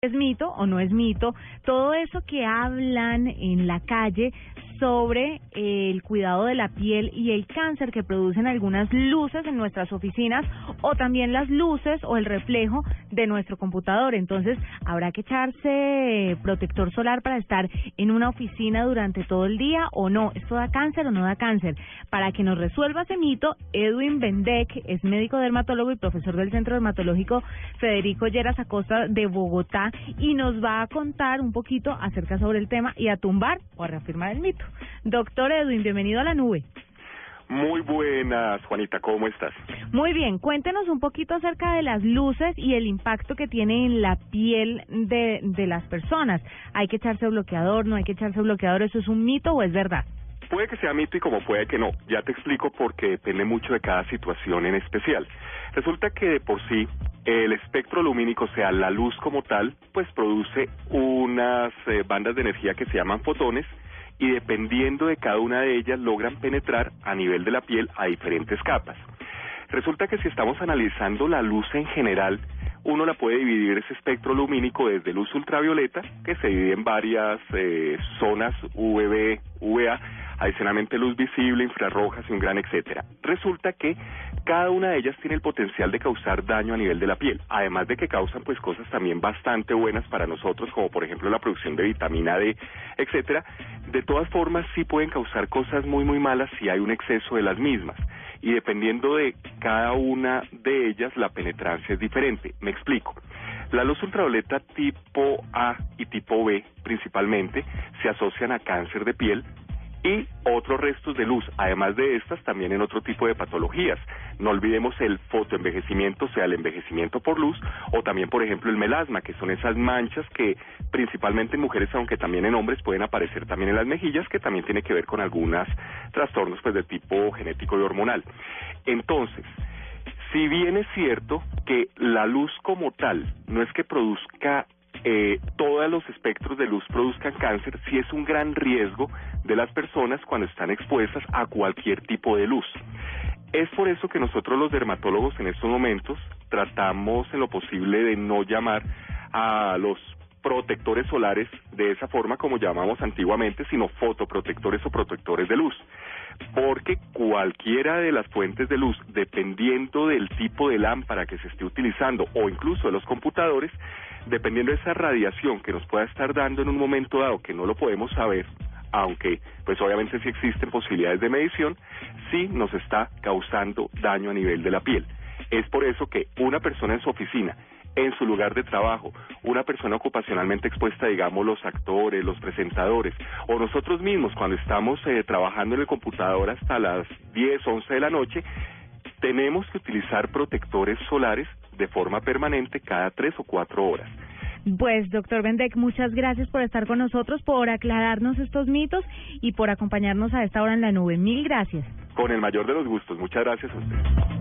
es mito o no es mito, todo eso que hablan en la calle sobre el cuidado de la piel y el cáncer que producen algunas luces en nuestras oficinas o también las luces o el reflejo de nuestro computador. Entonces, habrá que echarse protector solar para estar en una oficina durante todo el día o no. ¿Esto da cáncer o no da cáncer? Para que nos resuelva ese mito, Edwin Bendek es médico dermatólogo y profesor del Centro Dermatológico Federico Lleras Acosta de Bogotá y nos va a contar un poquito acerca sobre el tema y a tumbar o a reafirmar el mito. Doctor Edwin, bienvenido a la nube. Muy buenas, Juanita, ¿cómo estás? Muy bien, cuéntenos un poquito acerca de las luces y el impacto que tiene en la piel de, de las personas. ¿Hay que echarse bloqueador, no hay que echarse bloqueador? ¿Eso es un mito o es verdad? Puede que sea mito y como puede que no. Ya te explico porque depende mucho de cada situación en especial. Resulta que de por sí el espectro lumínico, o sea, la luz como tal, pues produce unas eh, bandas de energía que se llaman fotones y dependiendo de cada una de ellas logran penetrar a nivel de la piel a diferentes capas. Resulta que si estamos analizando la luz en general, uno la puede dividir ese espectro lumínico desde luz ultravioleta, que se divide en varias eh, zonas UVB, UVA, adicionalmente luz visible, infrarrojas y un gran etcétera. Resulta que cada una de ellas tiene el potencial de causar daño a nivel de la piel, además de que causan pues cosas también bastante buenas para nosotros, como por ejemplo la producción de vitamina D, etcétera. De todas formas sí pueden causar cosas muy muy malas si hay un exceso de las mismas y dependiendo de cada una de ellas la penetrancia es diferente. Me explico. La luz ultravioleta tipo A y tipo B principalmente se asocian a cáncer de piel, y otros restos de luz, además de estas también en otro tipo de patologías. No olvidemos el fotoenvejecimiento, sea el envejecimiento por luz, o también, por ejemplo, el melasma, que son esas manchas que principalmente en mujeres, aunque también en hombres, pueden aparecer también en las mejillas, que también tiene que ver con algunos trastornos pues de tipo genético y hormonal. Entonces, si bien es cierto que la luz como tal no es que produzca los espectros de luz produzcan cáncer, si es un gran riesgo de las personas cuando están expuestas a cualquier tipo de luz. Es por eso que nosotros los dermatólogos en estos momentos tratamos en lo posible de no llamar a los protectores solares de esa forma como llamamos antiguamente, sino fotoprotectores o protectores de luz. Porque cualquiera de las fuentes de luz, dependiendo del tipo de lámpara que se esté utilizando o incluso de los computadores, dependiendo de esa radiación que nos pueda estar dando en un momento dado que no lo podemos saber, aunque pues obviamente sí existen posibilidades de medición, sí nos está causando daño a nivel de la piel. Es por eso que una persona en su oficina, en su lugar de trabajo, una persona ocupacionalmente expuesta, digamos, los actores, los presentadores, o nosotros mismos cuando estamos eh, trabajando en el computador hasta las 10, 11 de la noche, tenemos que utilizar protectores solares de forma permanente cada tres o cuatro horas. Pues, doctor Bendek, muchas gracias por estar con nosotros, por aclararnos estos mitos y por acompañarnos a esta hora en la nube. Mil gracias. Con el mayor de los gustos. Muchas gracias a usted.